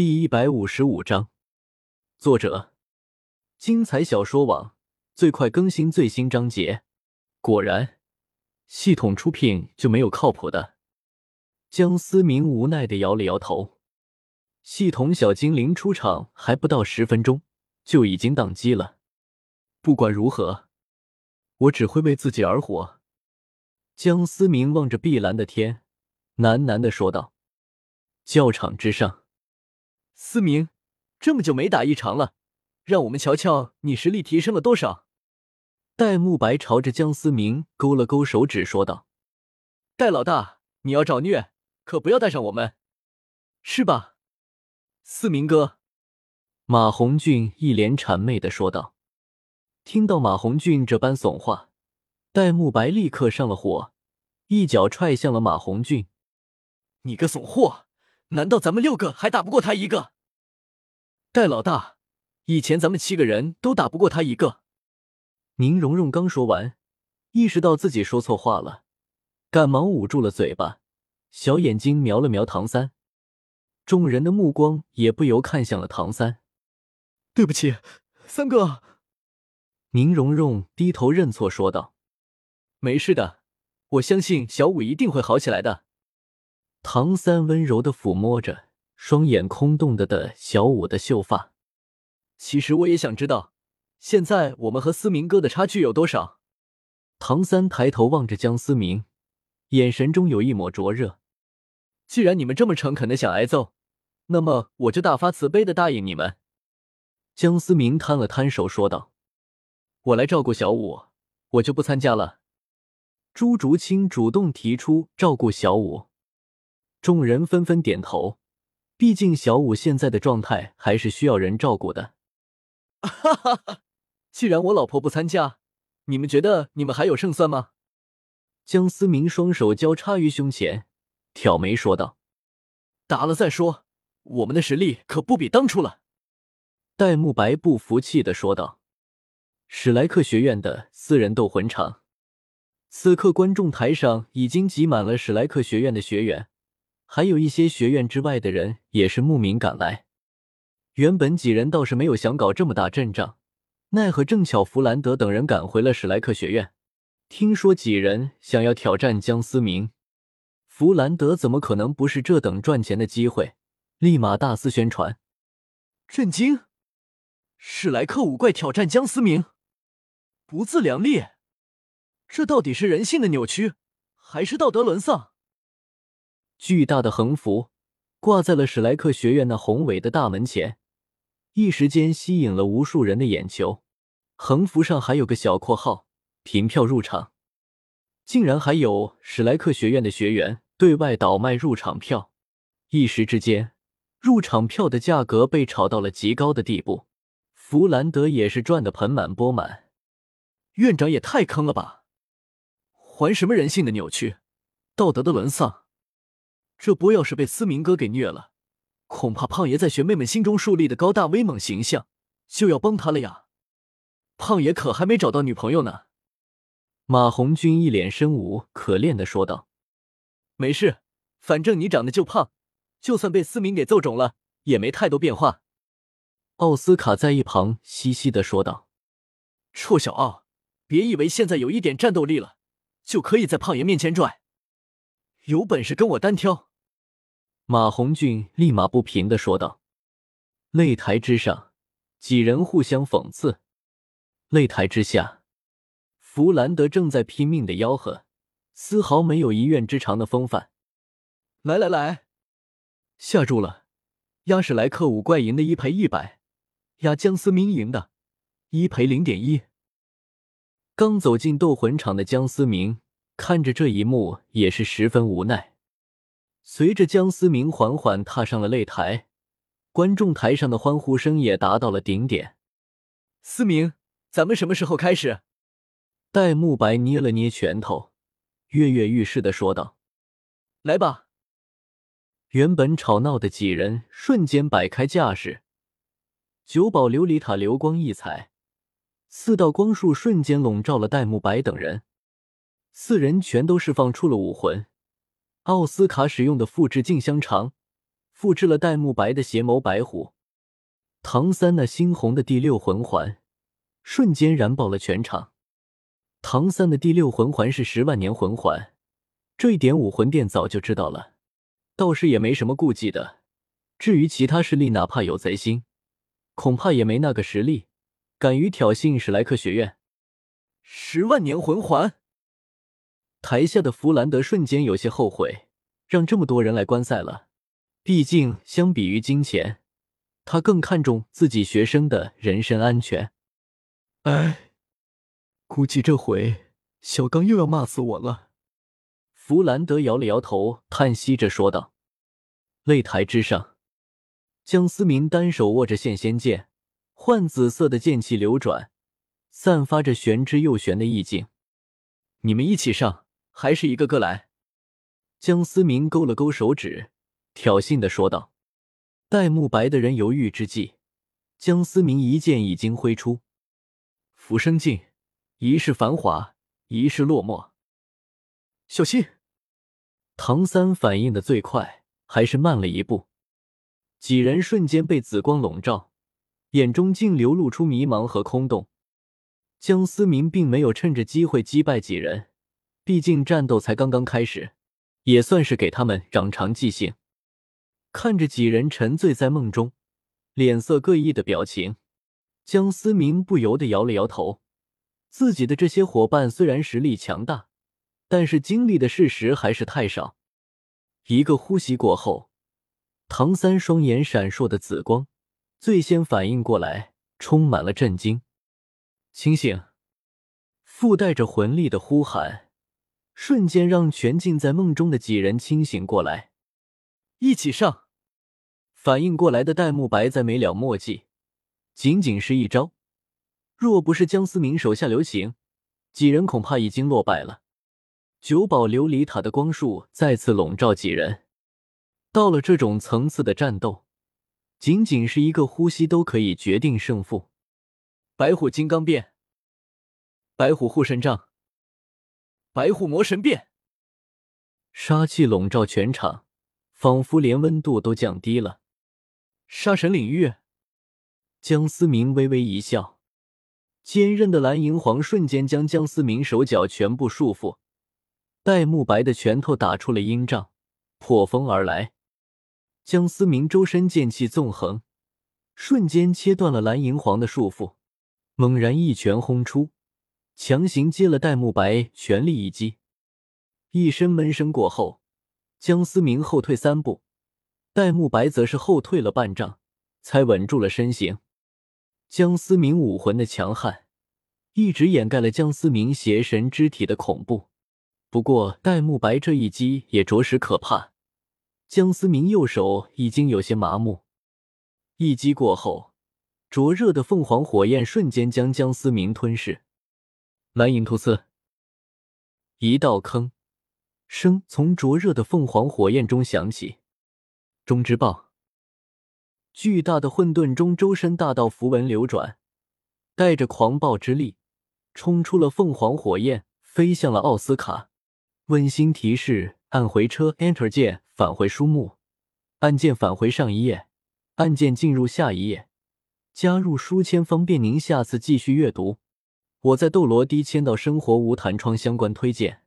第一百五十五章，作者：精彩小说网，最快更新最新章节。果然，系统出品就没有靠谱的。江思明无奈的摇了摇头。系统小精灵出场还不到十分钟，就已经宕机了。不管如何，我只会为自己而活。江思明望着碧蓝的天，喃喃的说道：“教场之上。”思明，这么久没打一场了，让我们瞧瞧你实力提升了多少。戴沐白朝着江思明勾了勾手指，说道：“戴老大，你要找虐，可不要带上我们，是吧？”思明哥，马红俊一脸谄媚的说道。听到马红俊这般怂话，戴沐白立刻上了火，一脚踹向了马红俊：“你个怂货！”难道咱们六个还打不过他一个？戴老大，以前咱们七个人都打不过他一个。宁荣荣刚说完，意识到自己说错话了，赶忙捂住了嘴巴，小眼睛瞄了瞄唐三，众人的目光也不由看向了唐三。对不起，三哥。宁荣荣低头认错说道：“没事的，我相信小五一定会好起来的。”唐三温柔的抚摸着双眼空洞的的小五的秀发。其实我也想知道，现在我们和思明哥的差距有多少。唐三抬头望着江思明，眼神中有一抹灼热。既然你们这么诚恳的想挨揍，那么我就大发慈悲的答应你们。江思明摊了摊手说道：“我来照顾小五，我就不参加了。”朱竹清主动提出照顾小五。众人纷纷点头，毕竟小五现在的状态还是需要人照顾的。哈哈哈！既然我老婆不参加，你们觉得你们还有胜算吗？江思明双手交叉于胸前，挑眉说道：“打了再说，我们的实力可不比当初了。”戴沐白不服气的说道：“史莱克学院的私人斗魂场，此刻观众台上已经挤满了史莱克学院的学员。”还有一些学院之外的人也是慕名赶来。原本几人倒是没有想搞这么大阵仗，奈何正巧弗兰德等人赶回了史莱克学院。听说几人想要挑战江思明，弗兰德怎么可能不是这等赚钱的机会？立马大肆宣传。震惊！史莱克五怪挑战江思明，不自量力！这到底是人性的扭曲，还是道德沦丧？巨大的横幅挂在了史莱克学院那宏伟的大门前，一时间吸引了无数人的眼球。横幅上还有个小括号：“凭票入场。”竟然还有史莱克学院的学员对外倒卖入场票，一时之间，入场票的价格被炒到了极高的地步。弗兰德也是赚得盆满钵满。院长也太坑了吧！还什么人性的扭曲，道德的沦丧？这波要是被思明哥给虐了，恐怕胖爷在学妹们心中树立的高大威猛形象就要崩塌了呀！胖爷可还没找到女朋友呢。马红军一脸生无可恋的说道：“没事，反正你长得就胖，就算被思明给揍肿了，也没太多变化。”奥斯卡在一旁嘻嘻的说道：“臭小奥，别以为现在有一点战斗力了，就可以在胖爷面前拽，有本事跟我单挑！”马红俊立马不平的说道：“擂台之上，几人互相讽刺；擂台之下，弗兰德正在拼命的吆喝，丝毫没有一院之长的风范。来来来，下注了，压史莱克五怪赢的一赔一百，压江思明赢的，一赔零点一。”刚走进斗魂场的江思明看着这一幕，也是十分无奈。随着江思明缓缓踏上了擂台，观众台上的欢呼声也达到了顶点。思明，咱们什么时候开始？戴沐白捏了捏拳头，跃跃欲试的说道：“来吧！”原本吵闹的几人瞬间摆开架势，九宝琉璃塔流光溢彩，四道光束瞬间笼罩了戴沐白等人，四人全都释放出了武魂。奥斯卡使用的复制镜香肠，复制了戴沐白的邪眸白虎。唐三那猩红的第六魂环瞬间燃爆了全场。唐三的第六魂环是十万年魂环，这一点武魂殿早就知道了，倒是也没什么顾忌的。至于其他势力，哪怕有贼心，恐怕也没那个实力，敢于挑衅史莱克学院。十万年魂环，台下的弗兰德瞬间有些后悔，让这么多人来观赛了。毕竟，相比于金钱，他更看重自己学生的人身安全。哎，估计这回小刚又要骂死我了。弗兰德摇了摇头，叹息着说道：“擂台之上，江思明单手握着现仙剑，幻紫色的剑气流转，散发着玄之又玄的意境。你们一起上，还是一个个来？”江思明勾了勾手指。挑衅的说道：“戴沐白的人犹豫之际，江思明一剑已经挥出。浮生镜，一世繁华，一世落寞。小心！”唐三反应的最快，还是慢了一步。几人瞬间被紫光笼罩，眼中竟流露出迷茫和空洞。江思明并没有趁着机会击败几人，毕竟战斗才刚刚开始，也算是给他们长长记性。看着几人沉醉在梦中，脸色各异的表情，江思明不由得摇了摇头。自己的这些伙伴虽然实力强大，但是经历的事实还是太少。一个呼吸过后，唐三双眼闪烁的紫光，最先反应过来，充满了震惊。清醒！附带着魂力的呼喊，瞬间让全浸在梦中的几人清醒过来。一起上！反应过来的戴沐白在没了墨迹，仅仅是一招，若不是江思明手下留情，几人恐怕已经落败了。九宝琉璃塔的光束再次笼罩几人，到了这种层次的战斗，仅仅是一个呼吸都可以决定胜负。白虎金刚变，白虎护身杖，白虎魔神变，杀气笼罩全场。仿佛连温度都降低了。杀神领域，江思明微微一笑，坚韧的蓝银皇瞬间将江思明手脚全部束缚。戴沐白的拳头打出了阴障，破风而来。江思明周身剑气纵横，瞬间切断了蓝银皇的束缚，猛然一拳轰出，强行接了戴沐白全力一击。一声闷声过后。江思明后退三步，戴沐白则是后退了半丈，才稳住了身形。江思明武魂的强悍，一直掩盖了江思明邪神之体的恐怖。不过，戴沐白这一击也着实可怕。江思明右手已经有些麻木。一击过后，灼热的凤凰火焰瞬间将江思明吞噬。蓝影突刺，一道坑。声从灼热的凤凰火焰中响起，中之爆！巨大的混沌中，周身大道符文流转，带着狂暴之力，冲出了凤凰火焰，飞向了奥斯卡。温馨提示：按回车，Enter 键返回书目，按键返回上一页，按键进入下一页，加入书签方便您下次继续阅读。我在斗罗低签到生活无弹窗相关推荐。